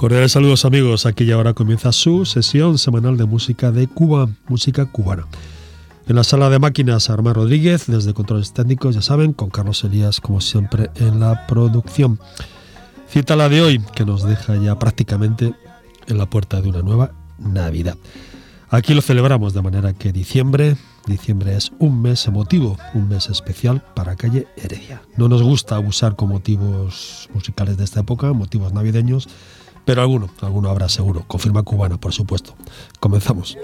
Cordiales saludos amigos, aquí y ahora comienza su sesión semanal de música de Cuba, música cubana. En la sala de máquinas, Armán Rodríguez, desde Controles Técnicos, ya saben, con Carlos Elías, como siempre, en la producción. Cita la de hoy, que nos deja ya prácticamente en la puerta de una nueva Navidad. Aquí lo celebramos de manera que diciembre, diciembre es un mes emotivo, un mes especial para Calle Heredia. No nos gusta abusar con motivos musicales de esta época, motivos navideños, pero alguno, alguno habrá seguro. Confirma cubana, por supuesto. Comenzamos.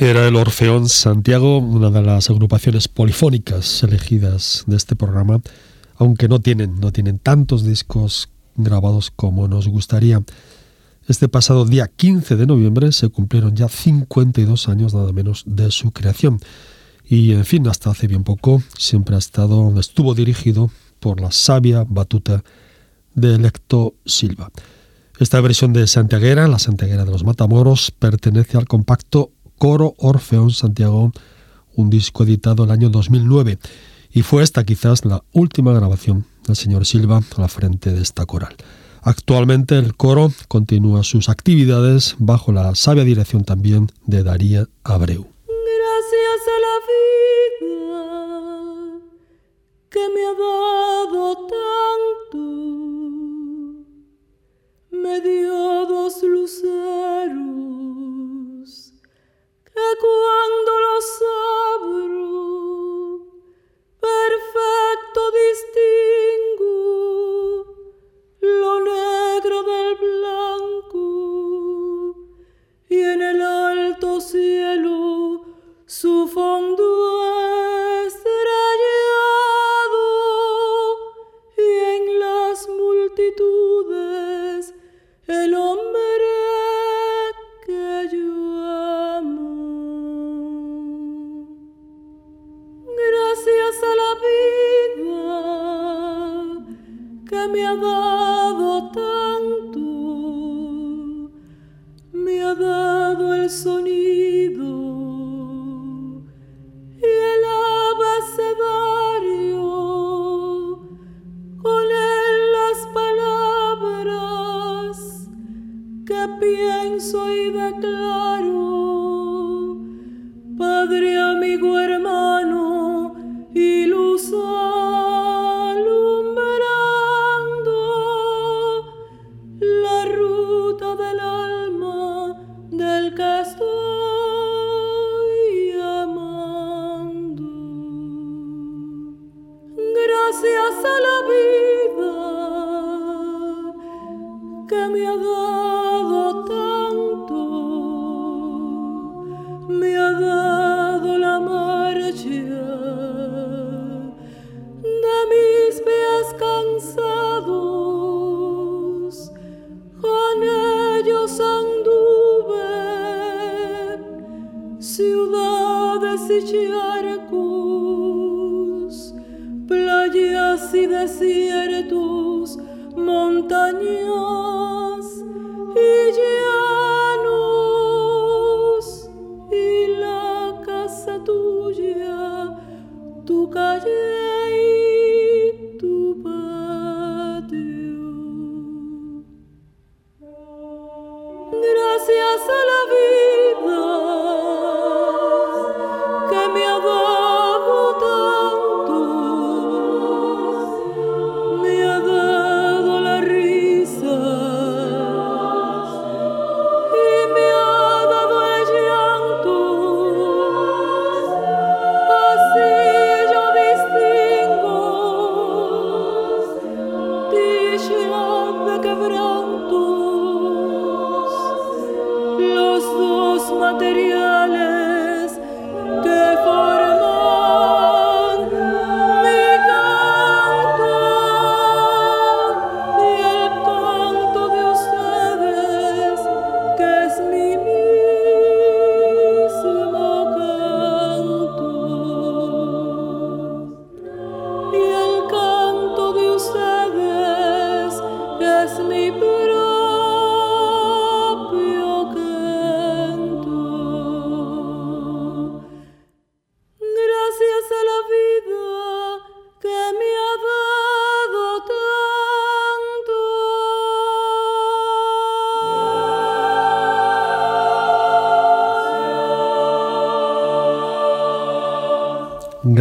Era el Orfeón Santiago, una de las agrupaciones polifónicas elegidas de este programa, aunque no tienen, no tienen tantos discos grabados como nos gustaría. Este pasado día 15 de noviembre se cumplieron ya 52 años nada menos de su creación. Y en fin, hasta hace bien poco siempre ha estado, estuvo dirigido por la sabia batuta de Electo Silva. Esta versión de Santiaguera, la Santiaguera de los Matamoros, pertenece al compacto Coro Orfeón Santiago, un disco editado el año 2009, y fue esta quizás la última grabación del señor Silva a la frente de esta coral. Actualmente el coro continúa sus actividades bajo la sabia dirección también de Daría Abreu. Gracias a la vida que me ha dado tanto, me dio dos luceros que cuando los abro perfecto distingo lo negro del blanco y en el alto cielo su fondo me ha dado tanto, me ha dado el sonido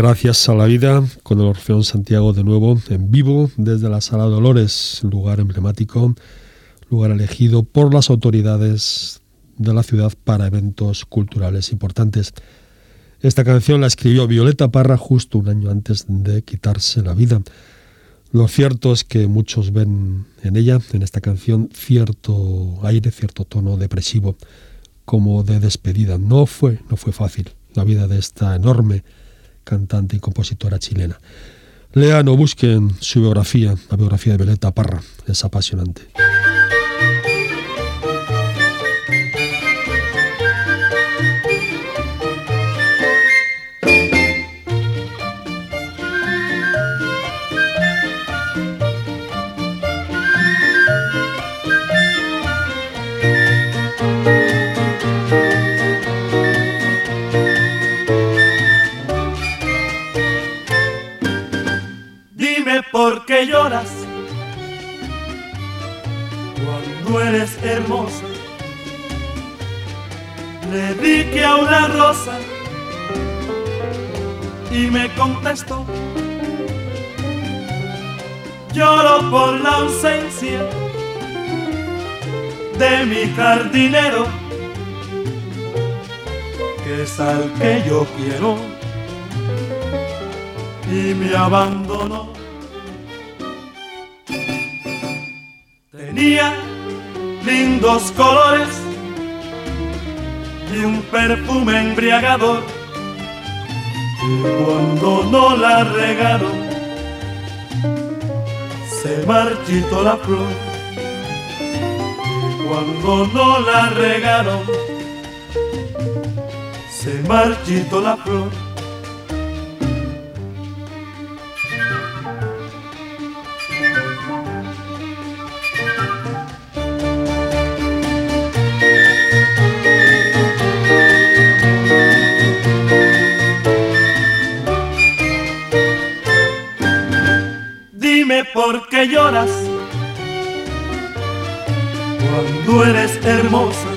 Gracias a la vida, con el Orfeón Santiago de nuevo en vivo desde la Sala Dolores, lugar emblemático, lugar elegido por las autoridades de la ciudad para eventos culturales importantes. Esta canción la escribió Violeta Parra justo un año antes de quitarse la vida. Lo cierto es que muchos ven en ella, en esta canción, cierto aire, cierto tono depresivo, como de despedida. No fue, no fue fácil la vida de esta enorme cantante y compositora chilena. Lean o busquen su biografía, la biografía de Violeta Parra, es apasionante. Y me contestó. Lloro por la ausencia de mi jardinero, que es al que yo quiero y me abandonó. Tenía lindos colores y un perfume embriagador. Cuando no la regaron, se marchitó la flor. Cuando no la regaron, se marchitó la flor. Lloras cuando eres hermosa.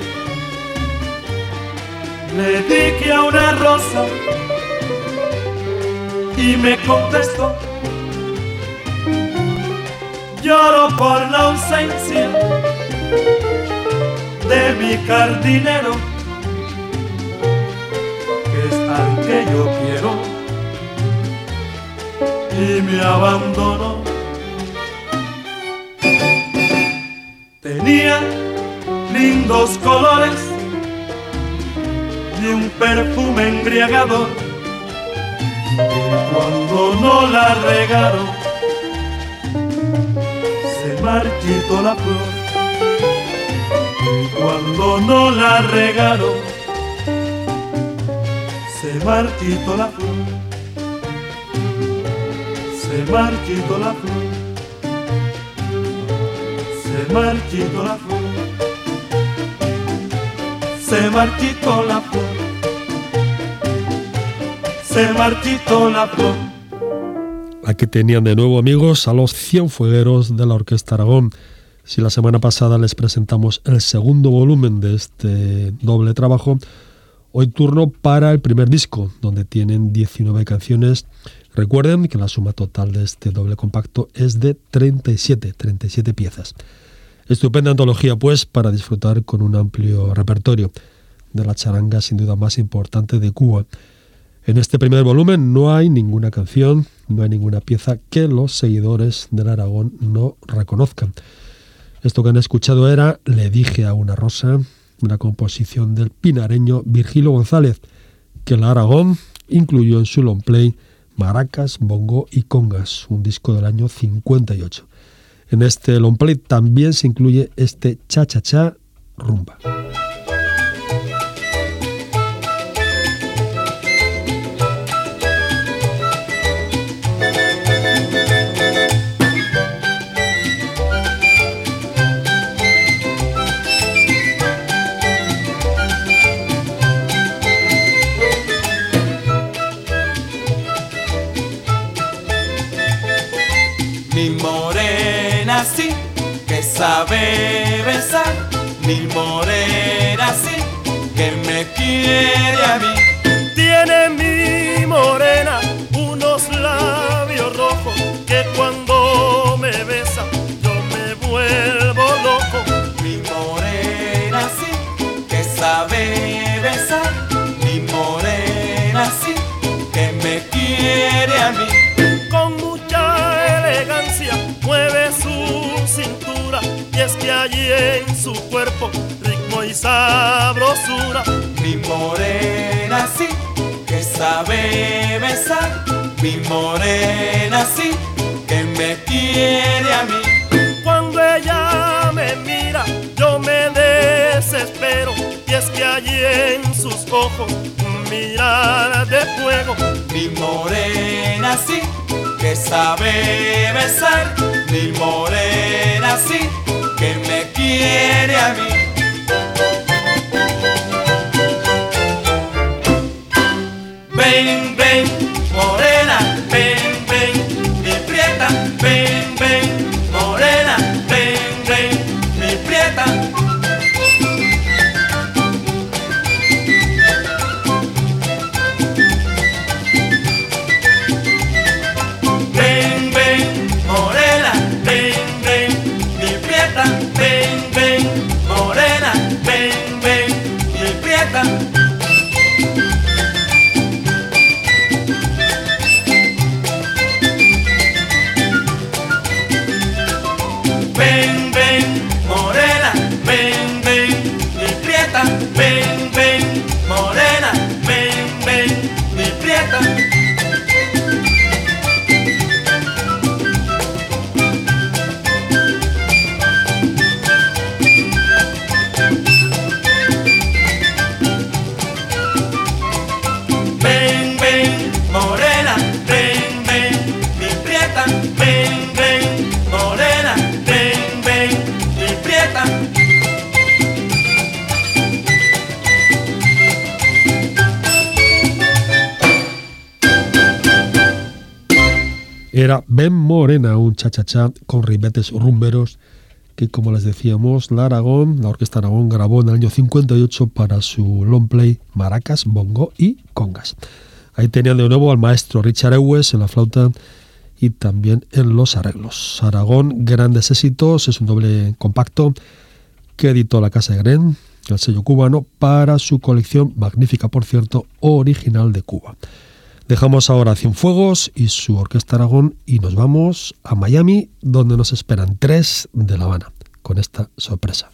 Le dije a una rosa y me contestó. Lloro por la ausencia de mi jardinero, que es al que yo quiero, y me abandonó. Lindos colores y un perfume embriagador. Cuando no la regaron, se marchitó la flor. Cuando no la regaron, se marchitó la flor. Se marchitó la flor. Se marchitó la flor. Se marchitó la flor. Se marchitó la flor. Aquí tenían de nuevo amigos a los Cienfuegueros de la Orquesta Aragón. Si la semana pasada les presentamos el segundo volumen de este doble trabajo, hoy turno para el primer disco, donde tienen 19 canciones. Recuerden que la suma total de este doble compacto es de 37, 37 piezas. Estupenda antología, pues, para disfrutar con un amplio repertorio de la charanga sin duda más importante de Cuba. En este primer volumen no hay ninguna canción, no hay ninguna pieza que los seguidores del Aragón no reconozcan. Esto que han escuchado era Le dije a una rosa, una composición del pinareño Virgilio González, que el Aragón incluyó en su long play Maracas, Bongo y Congas, un disco del año 58. En este long play también se incluye este Cha Cha Cha Rumba. Sabe besar. Mi morena sí, que me quiere a mí. Tiene mi morena unos labios rojos que cuando me besa yo me vuelvo allí en su cuerpo ritmo y sabrosura. Mi morena sí, que sabe besar. Mi morena sí, que me quiere a mí. Cuando ella me mira, yo me desespero. Y es que allí en sus ojos, un mirar de fuego. Mi morena sí, que sabe besar. Mi morena sí, quiere a mí. Ven, Ben Morena, un cha-cha-cha con ribetes rumberos que, como les decíamos, la Aragón, la Orquesta Aragón grabó en el año 58 para su long play Maracas, Bongo y Congas. Ahí tenían de nuevo al maestro Richard Ewes en la flauta y también en los arreglos. Aragón, grandes éxitos, es un doble compacto que editó la Casa de Gren, el sello cubano, para su colección, magnífica por cierto, original de Cuba. Dejamos ahora Cienfuegos y su Orquesta Aragón y nos vamos a Miami, donde nos esperan tres de La Habana, con esta sorpresa.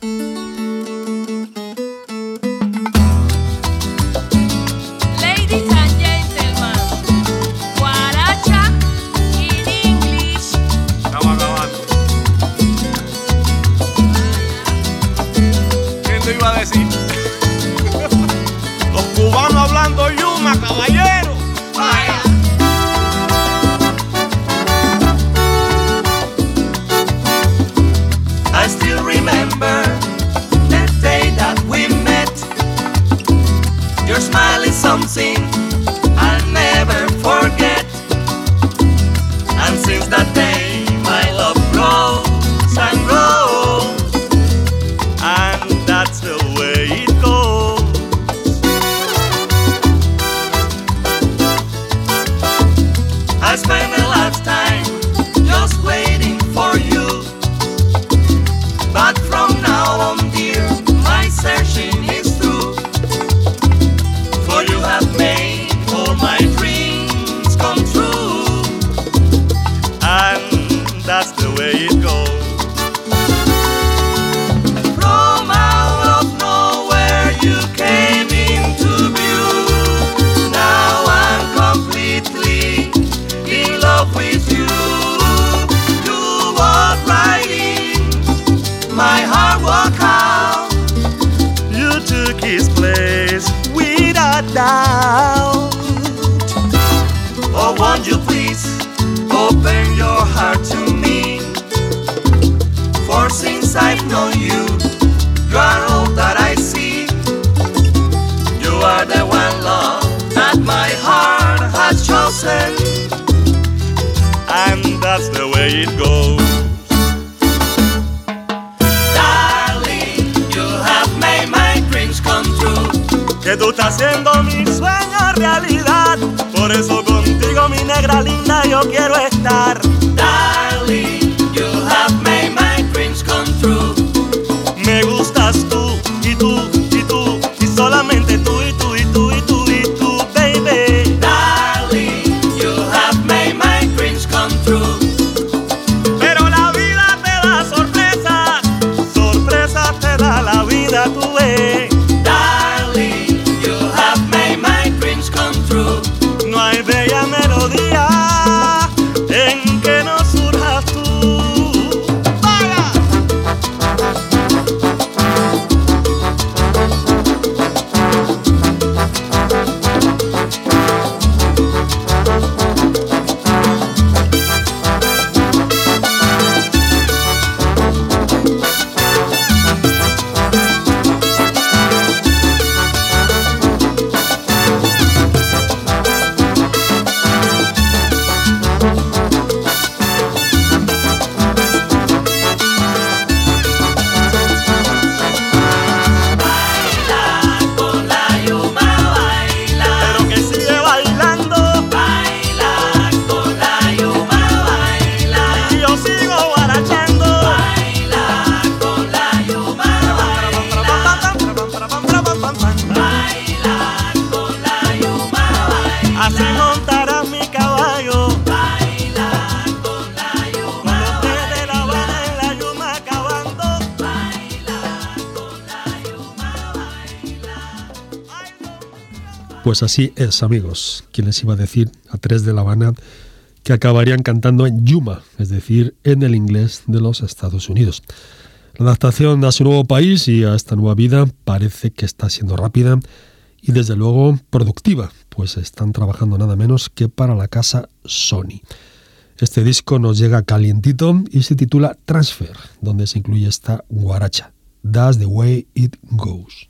Something the way it goes. From out of nowhere, you came into view. Now I'm completely in love with you. You walk right in my heart walk out. You took his place without doubt. Oh, won't you please I've known you, you are all that I see. You are the one love that my heart has chosen. And that's the way it goes. Darling, you have made my dreams come true. Que tú estás haciendo mi sueño realidad. Por eso contigo, mi negra linda, yo quiero estar. Pues así es, amigos. ¿Quién les iba a decir a tres de La Habana que acabarían cantando en Yuma, es decir, en el inglés de los Estados Unidos? La adaptación a su nuevo país y a esta nueva vida parece que está siendo rápida y desde luego productiva, pues están trabajando nada menos que para la casa Sony. Este disco nos llega calientito y se titula Transfer, donde se incluye esta guaracha. That's the way it goes.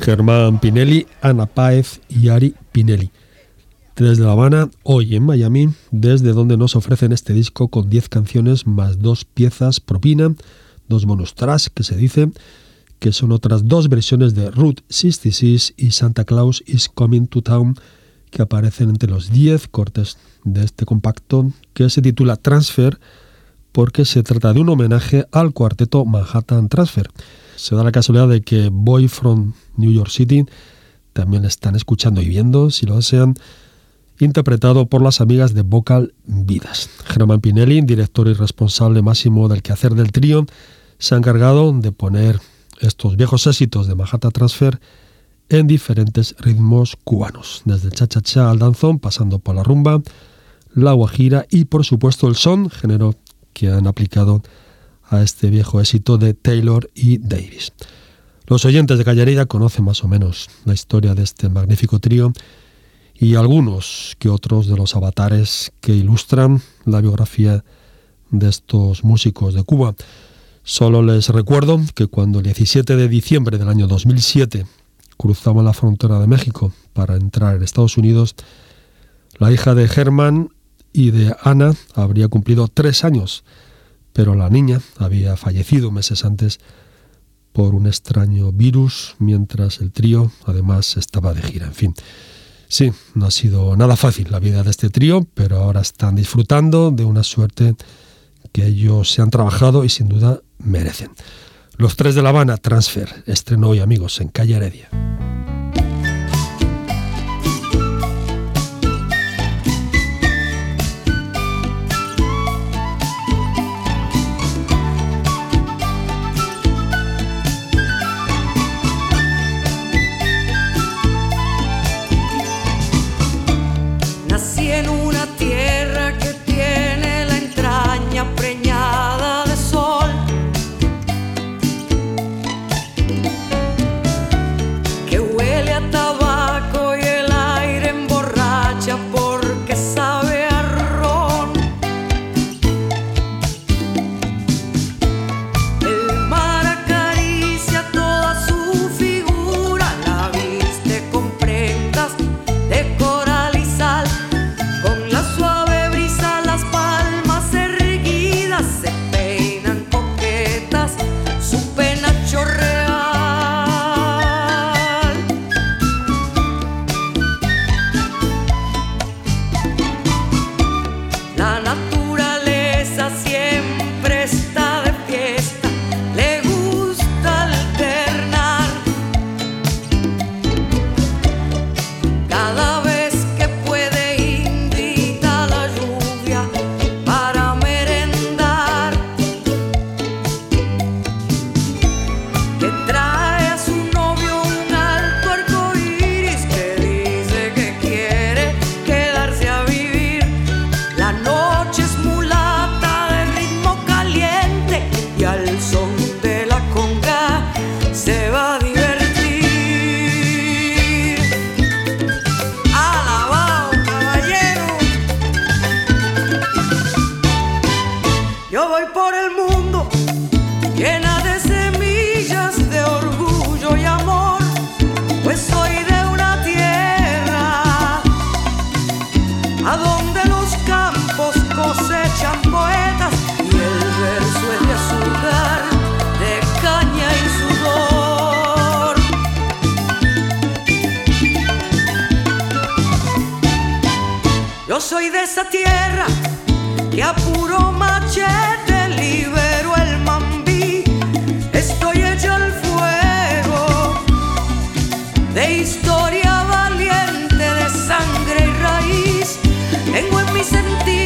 Germán Pinelli, Ana Páez y Ari Pinelli. Desde La Habana, hoy en Miami, desde donde nos ofrecen este disco con 10 canciones más dos piezas propina, dos bonus tracks que se dice, que son otras dos versiones de Route 66 y Santa Claus is Coming to Town, que aparecen entre los 10 cortes de este compacto que se titula Transfer, porque se trata de un homenaje al cuarteto Manhattan Transfer. Se da la casualidad de que Boy from New York City también están escuchando y viendo, si lo desean, interpretado por las amigas de Vocal Vidas. Germán Pinelli, director y responsable máximo del quehacer del trío, se ha encargado de poner estos viejos éxitos de Manhattan Transfer en diferentes ritmos cubanos, desde el cha-cha-cha al danzón, pasando por la rumba, la guajira y por supuesto el son, género que han aplicado a este viejo éxito de Taylor y Davis. Los oyentes de Callarida conocen más o menos la historia de este magnífico trío y algunos que otros de los avatares que ilustran la biografía de estos músicos de Cuba. Solo les recuerdo que cuando el 17 de diciembre del año 2007 cruzaban la frontera de México para entrar en Estados Unidos, la hija de Germán y de Ana habría cumplido tres años, pero la niña había fallecido meses antes por un extraño virus, mientras el trío además estaba de gira. En fin, sí, no ha sido nada fácil la vida de este trío, pero ahora están disfrutando de una suerte que ellos se han trabajado y sin duda merecen. Los tres de La Habana, Transfer, estreno hoy amigos en Calle Heredia. A donde los campos cosechan poetas y el verso es de azúcar, de caña y sudor. Yo soy de esa tierra que a puro machete Tengo en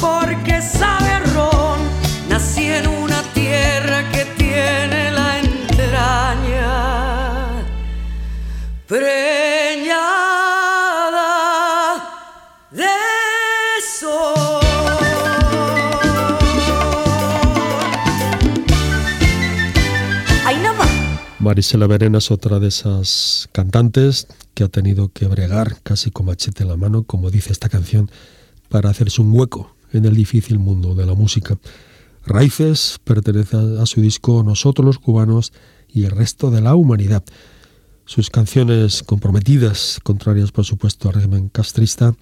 porque sabe ron. Nací en una tierra que tiene la entraña preñada de sol. Marisela Verena es otra de esas cantantes que ha tenido que bregar casi con machete en la mano, como dice esta canción, para hacerse un hueco en el difícil mundo de la música. Raíces pertenece a su disco Nosotros los cubanos y el resto de la humanidad. Sus canciones comprometidas, contrarias por supuesto al régimen castrista,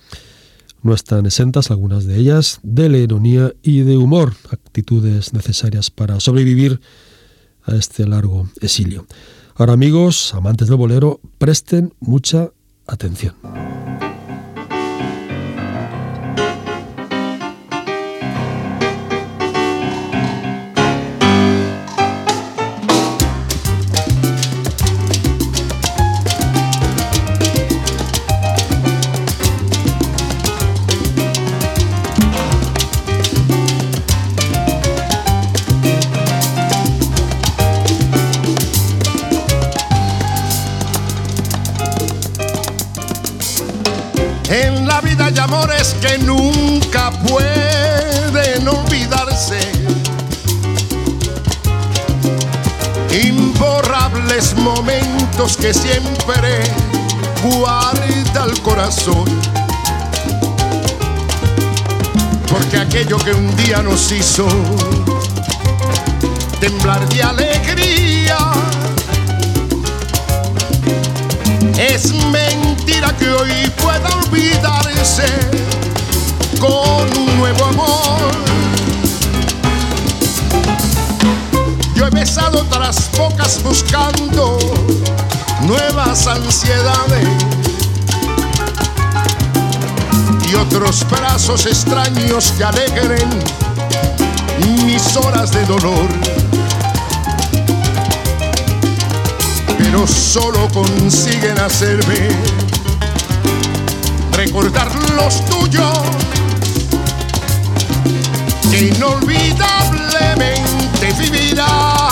no están exentas, algunas de ellas, de la ironía y de humor, actitudes necesarias para sobrevivir a este largo exilio. Ahora amigos, amantes del bolero, presten mucha atención. Amores que nunca pueden olvidarse. Imborrables momentos que siempre guarda el corazón. Porque aquello que un día nos hizo temblar de alegría es mentira que hoy pueda olvidarse otras bocas buscando nuevas ansiedades y otros brazos extraños que alegren mis horas de dolor. pero solo consiguen hacerme recordar los tuyos que inolvidablemente vivirán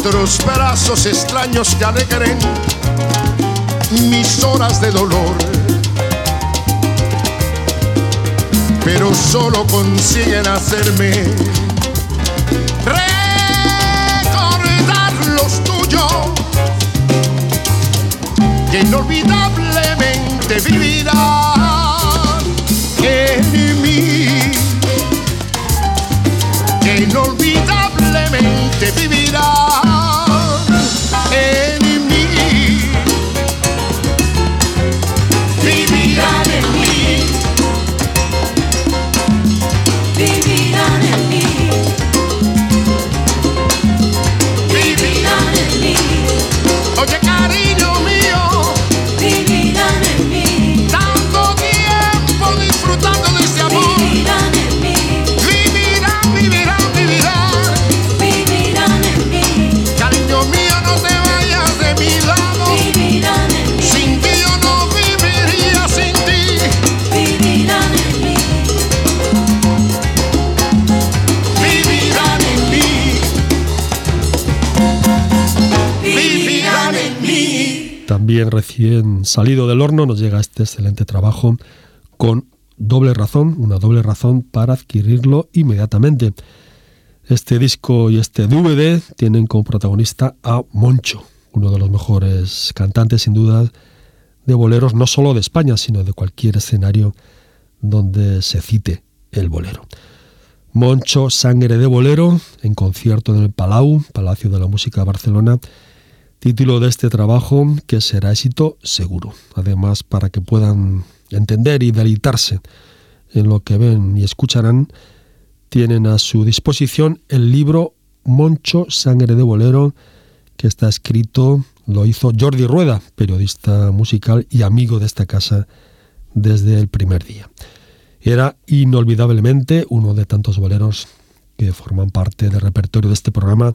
otros brazos extraños que alegren mis horas de dolor. Pero solo consiguen hacerme recordar los tuyos que inolvidablemente vivirán en mí, que inolvidablemente vivirán salido del horno nos llega este excelente trabajo con doble razón, una doble razón para adquirirlo inmediatamente. Este disco y este DVD tienen como protagonista a Moncho, uno de los mejores cantantes sin duda de boleros no solo de España, sino de cualquier escenario donde se cite el bolero. Moncho Sangre de Bolero, en concierto en el Palau, Palacio de la Música de Barcelona, título de este trabajo que será éxito seguro. Además, para que puedan entender y deleitarse en lo que ven y escucharán, tienen a su disposición el libro Moncho Sangre de Bolero, que está escrito, lo hizo Jordi Rueda, periodista musical y amigo de esta casa desde el primer día. Era inolvidablemente uno de tantos boleros que forman parte del repertorio de este programa,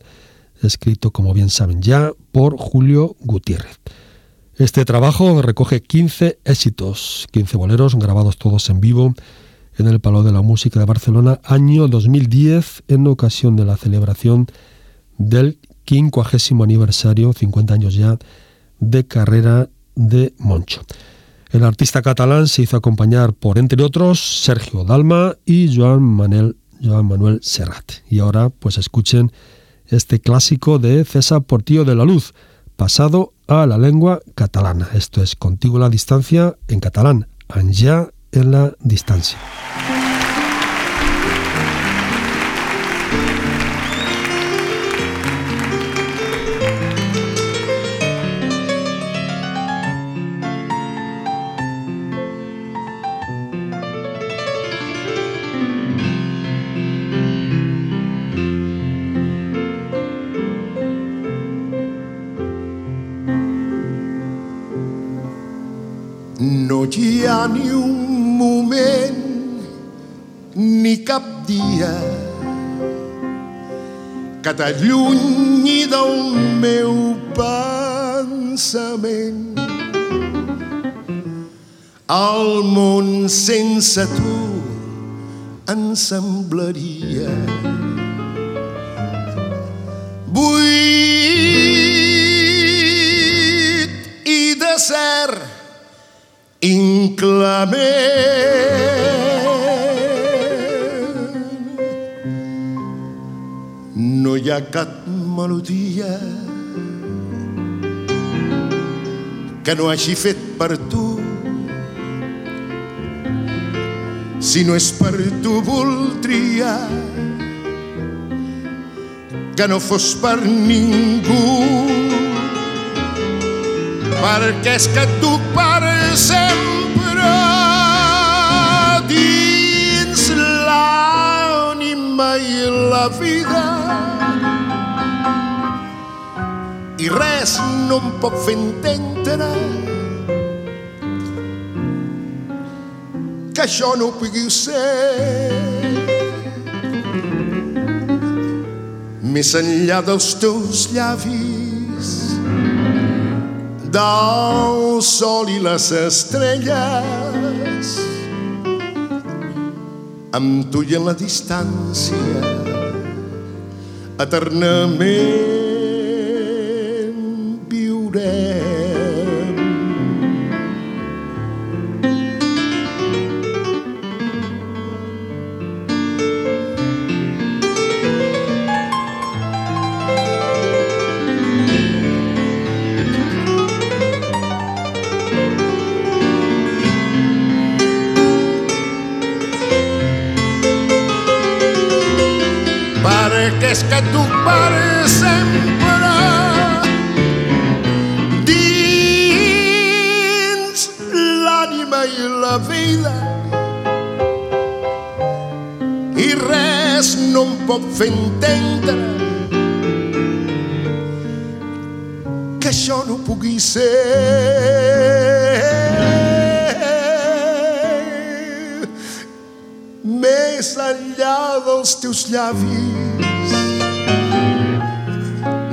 escrito, como bien saben ya, por Julio Gutiérrez. Este trabajo recoge 15 éxitos, 15 boleros grabados todos en vivo en el Palo de la Música de Barcelona, año 2010, en ocasión de la celebración del 50 aniversario, 50 años ya, de carrera de Moncho. El artista catalán se hizo acompañar por, entre otros, Sergio Dalma y Joan Manuel, Joan Manuel Serrat. Y ahora, pues escuchen este clásico de César Portillo de la Luz, pasado a la lengua catalana. Esto es Contigo la distancia en catalán, Anja en la distancia. Que t'allunyi del meu pensament. El món sense tu ens semblaria buit i desert inclement. Hi ha cap melodia que no hagi fet per tu. Si no és per tu voldria que no fos per ningú perquè és que tu per sempre dins l'ànima i la vida i res no em pot fer entendre que això no pugui ser. Més enllà dels teus llavis del sol i les estrelles amb tu i en la distància eternament dels teus llavis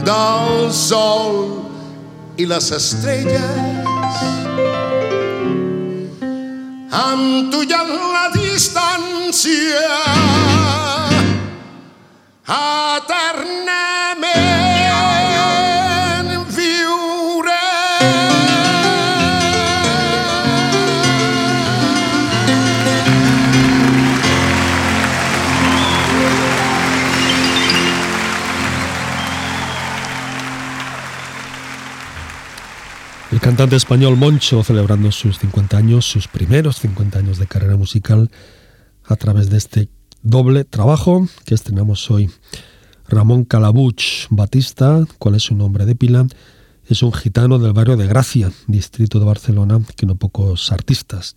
del sol i les estrelles amb tu i en la cantante español Moncho celebrando sus 50 años, sus primeros 50 años de carrera musical a través de este doble trabajo que estrenamos hoy. Ramón Calabuch Batista, cuál es su nombre de pila, es un gitano del barrio de Gracia, distrito de Barcelona, que no pocos artistas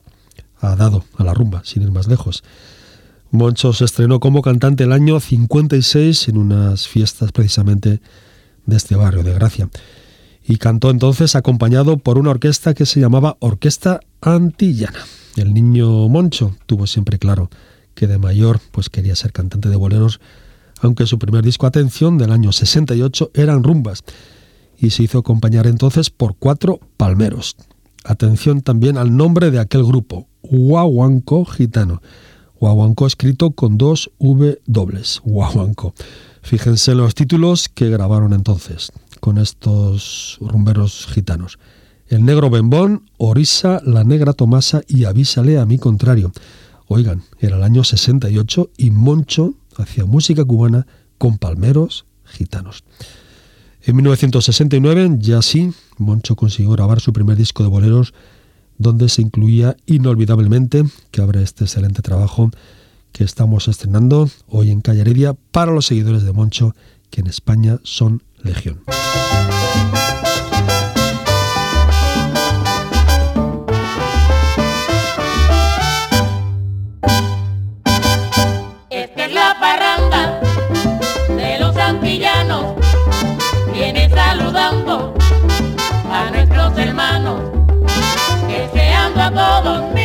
ha dado a la rumba, sin ir más lejos. Moncho se estrenó como cantante el año 56 en unas fiestas precisamente de este barrio de Gracia y cantó entonces acompañado por una orquesta que se llamaba Orquesta Antillana. El niño Moncho tuvo siempre claro que de mayor pues quería ser cantante de boleros, aunque su primer disco Atención del año 68 eran rumbas y se hizo acompañar entonces por cuatro palmeros. Atención también al nombre de aquel grupo, Huahuanco Gitano. Huahuanco escrito con dos V dobles, Huahuanco. Fíjense en los títulos que grabaron entonces con estos rumberos gitanos. El negro Bembón, Orisa, la negra Tomasa y Avísale a mi contrario. Oigan, era el año 68 y Moncho hacía música cubana con palmeros gitanos. En 1969, ya sí, Moncho consiguió grabar su primer disco de boleros donde se incluía inolvidablemente, que abre este excelente trabajo que estamos estrenando hoy en Calle Heredia para los seguidores de Moncho, que en España son legión. Esta es la parranda de los antillanos, viene saludando a nuestros hermanos, deseando a todos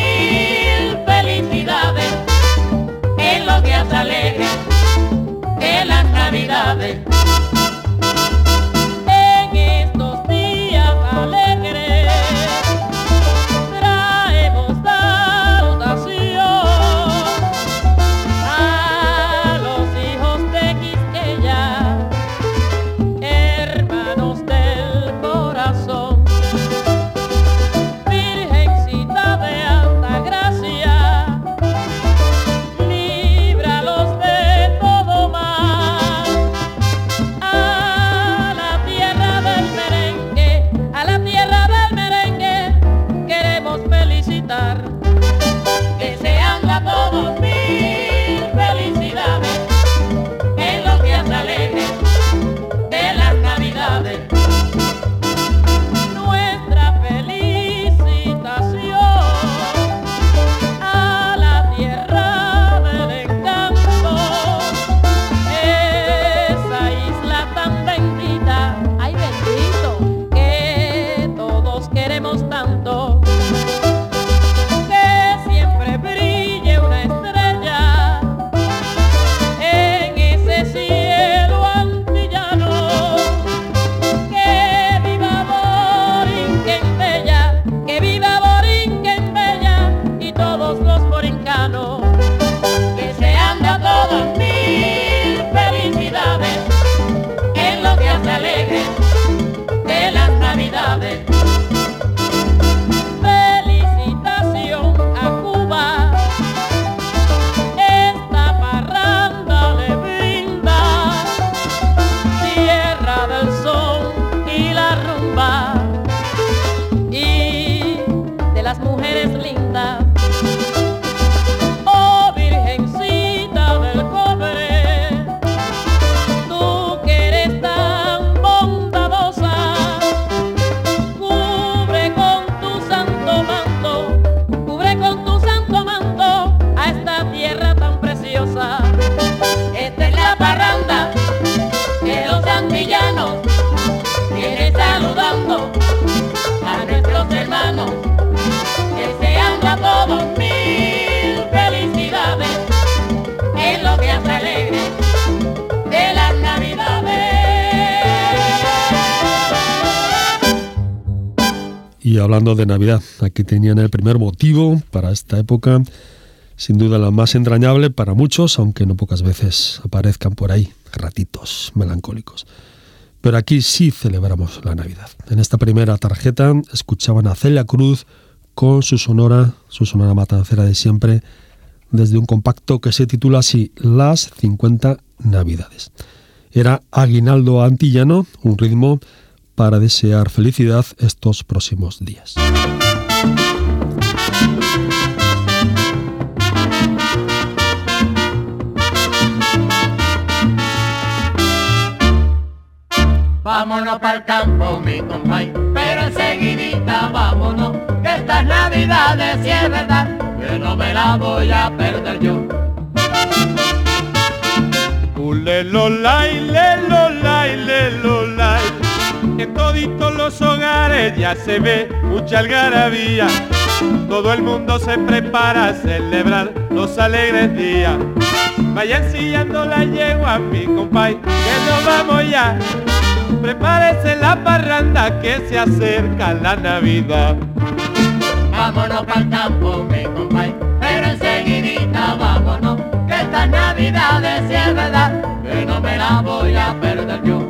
De Navidad, aquí tenían el primer motivo para esta época, sin duda la más entrañable para muchos, aunque no pocas veces aparezcan por ahí ratitos melancólicos. Pero aquí sí celebramos la Navidad. En esta primera tarjeta escuchaban a Celia Cruz con su sonora, su sonora matancera de siempre, desde un compacto que se titula así Las 50 Navidades. Era Aguinaldo Antillano, un ritmo para desear felicidad estos próximos días. Vámonos para el campo, mi compay, pero enseguidita vámonos, que estas navidades si es verdad, que no me la voy a perder yo. Ule lolay, le lolay, le lolay. En toditos los hogares ya se ve mucha algarabía. Todo el mundo se prepara a celebrar los alegres días. Vayan sillando la yegua, mi compay, que nos vamos ya. Prepárese la parranda que se acerca la Navidad. Vámonos para el campo, mi compay, pero enseguidita vámonos, que estas navidades si es verdad, que no me la voy a perder yo.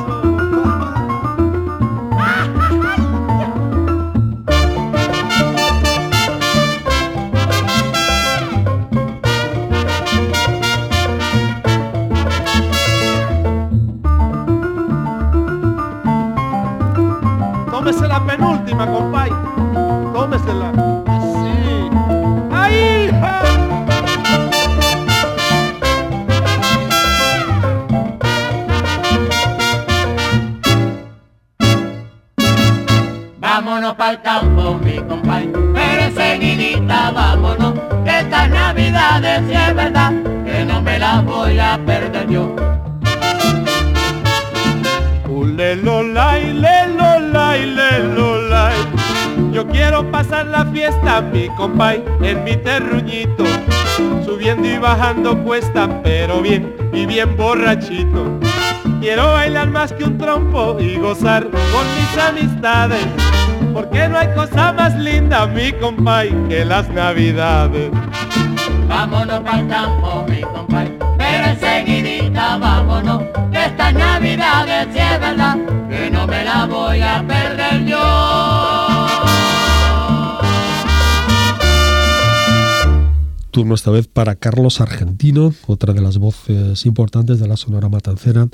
Si es verdad, que no me las voy a perder yo. Ule lolay, le lolay, le lolay. Yo quiero pasar la fiesta, mi compay, en mi terruñito. Subiendo y bajando cuesta, pero bien y bien borrachito. Quiero bailar más que un trompo y gozar con mis amistades. Porque no hay cosa más linda, mi compay, que las navidades. Vámonos para el campo, mi compay, pero enseguidita vámonos, navidades si es verdad, que no me la voy a perder yo. Turno esta vez para Carlos Argentino, otra de las voces importantes de la Sonora Matancera,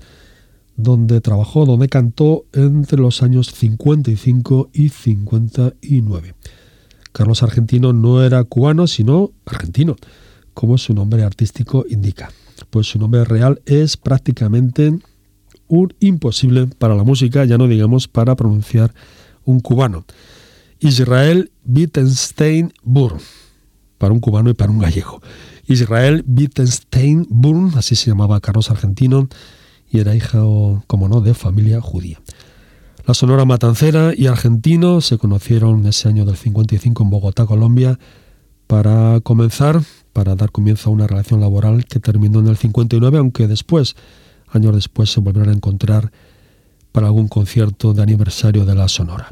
donde trabajó, donde cantó entre los años 55 y 59. Carlos Argentino no era cubano, sino argentino, como su nombre artístico indica. Pues su nombre real es prácticamente un imposible para la música, ya no digamos para pronunciar un cubano. Israel Wittgenstein Burr, para un cubano y para un gallego. Israel Wittgenstein Burr, así se llamaba Carlos Argentino, y era hija, como no, de familia judía. La Sonora Matancera y Argentino se conocieron ese año del 55 en Bogotá, Colombia, para comenzar, para dar comienzo a una relación laboral que terminó en el 59, aunque después, años después, se volvieron a encontrar para algún concierto de aniversario de la Sonora.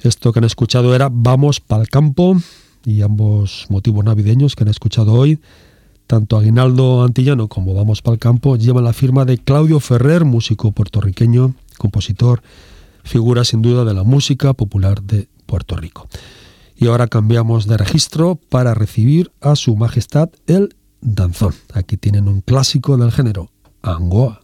Esto que han escuchado era Vamos pa'l campo y ambos motivos navideños que han escuchado hoy, tanto Aguinaldo Antillano como Vamos pa'l campo, llevan la firma de Claudio Ferrer, músico puertorriqueño, compositor, figura sin duda de la música popular de Puerto Rico. Y ahora cambiamos de registro para recibir a su majestad el danzón. Aquí tienen un clásico del género, Angoa.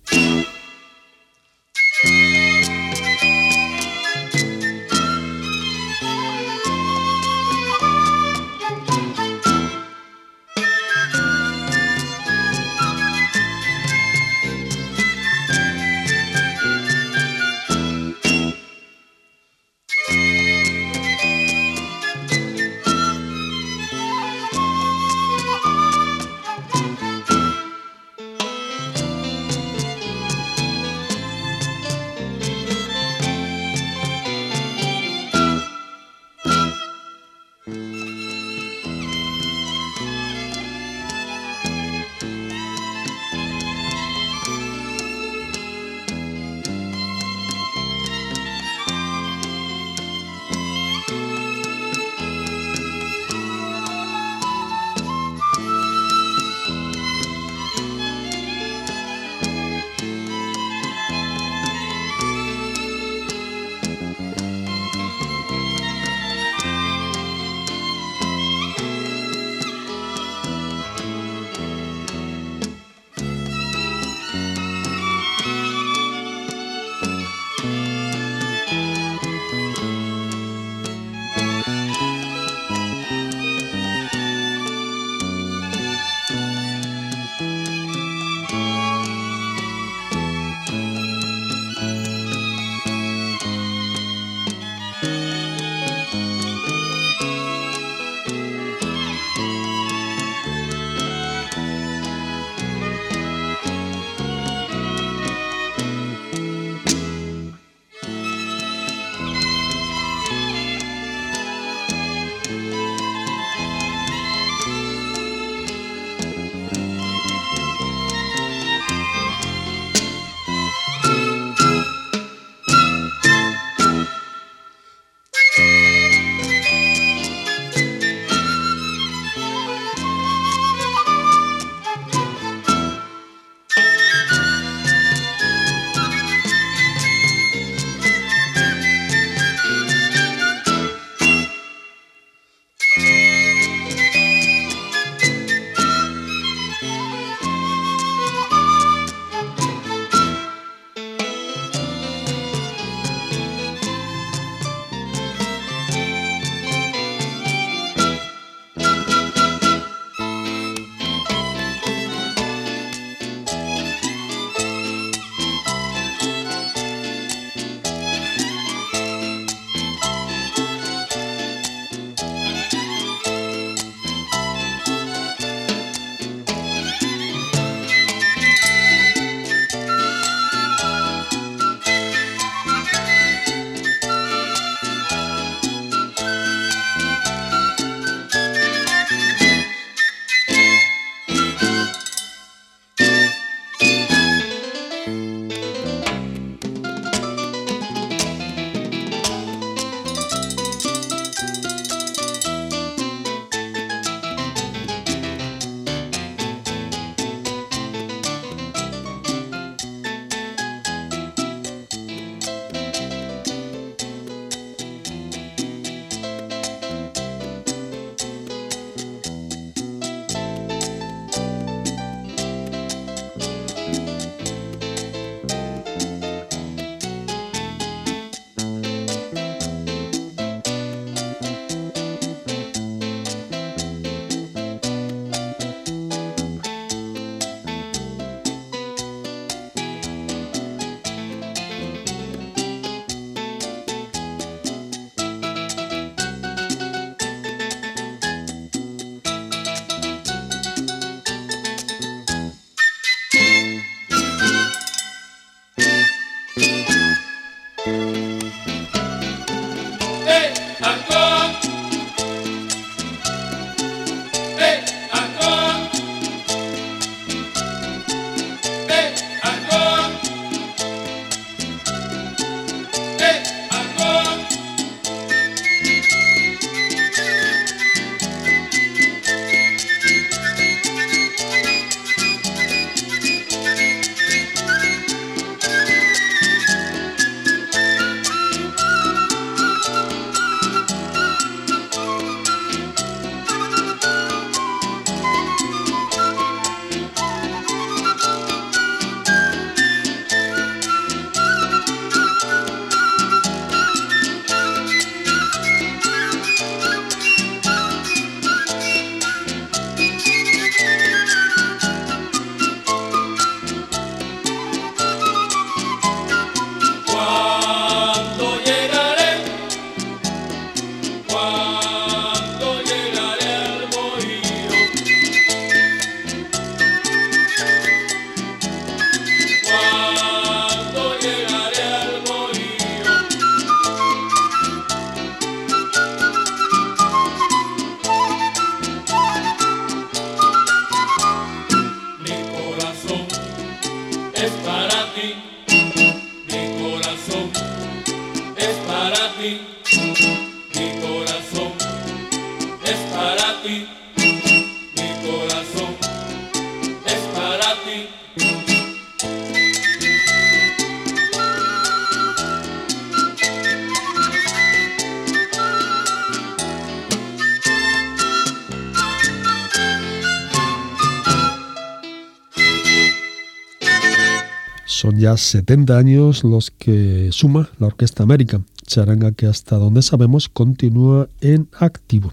Ya 70 años los que suma la Orquesta América, charanga que hasta donde sabemos continúa en activo.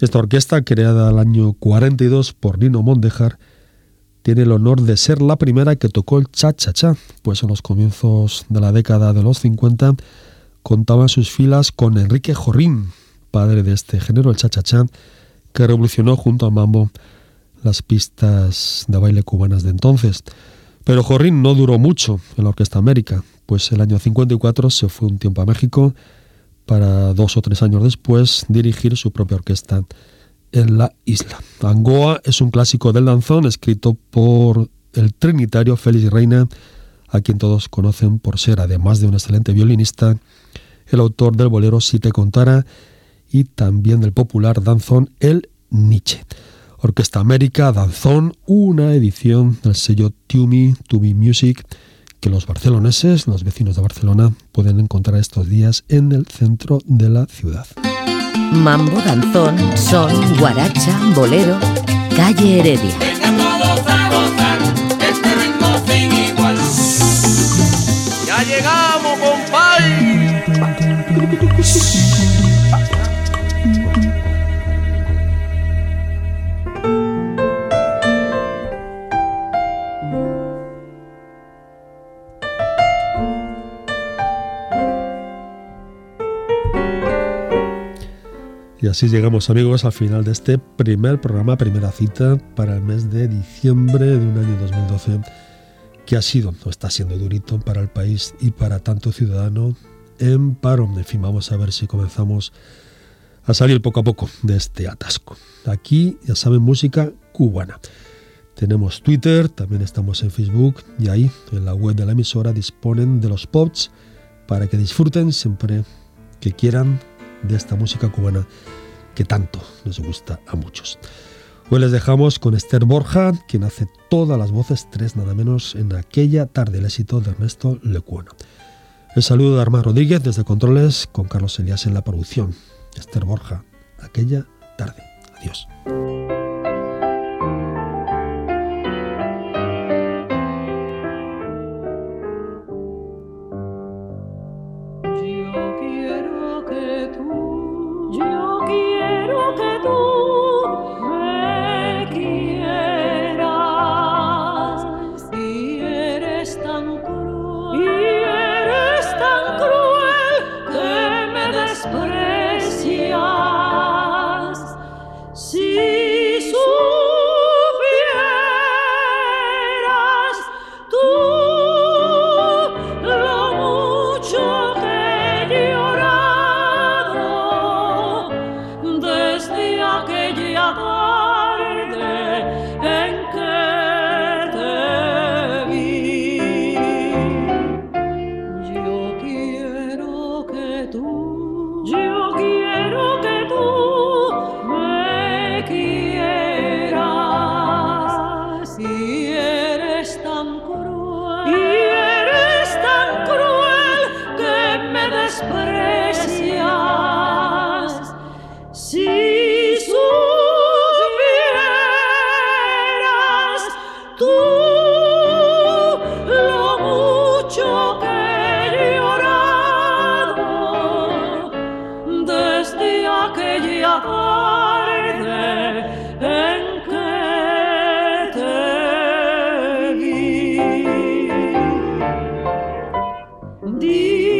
Esta orquesta, creada al año 42 por Nino Mondejar, tiene el honor de ser la primera que tocó el cha-cha-cha, pues en los comienzos de la década de los 50 contaba sus filas con Enrique Jorrín, padre de este género, el cha-cha-cha, que revolucionó junto a Mambo las pistas de baile cubanas de entonces. Pero Jorrín no duró mucho en la Orquesta América, pues el año 54 se fue un tiempo a México para dos o tres años después dirigir su propia orquesta en la isla. Angoa es un clásico del danzón escrito por el trinitario Félix Reina, a quien todos conocen por ser, además de un excelente violinista, el autor del bolero Si te contara y también del popular danzón El Nietzsche. Orquesta América, Danzón, una edición del sello Tumi, Tumi Music, que los barceloneses, los vecinos de Barcelona, pueden encontrar estos días en el centro de la ciudad. Mambo, danzón, son, guaracha, bolero, calle Heredia. todos a gozar este ritmo sin igual. Ya llegamos, compay. Y así llegamos amigos al final de este primer programa, primera cita para el mes de diciembre de un año 2012 que ha sido o está siendo durito para el país y para tanto ciudadano en paro. En fin, vamos a ver si comenzamos a salir poco a poco de este atasco. Aquí, ya saben, música cubana. Tenemos Twitter, también estamos en Facebook y ahí en la web de la emisora disponen de los posts para que disfruten siempre que quieran de esta música cubana que tanto les gusta a muchos. Hoy les dejamos con Esther Borja, quien hace todas las voces, tres nada menos, en aquella tarde, el éxito de Ernesto Lecuona. El saludo de Armand Rodríguez desde Controles, con Carlos Elias en la producción. Esther Borja, aquella tarde. Adiós. deep.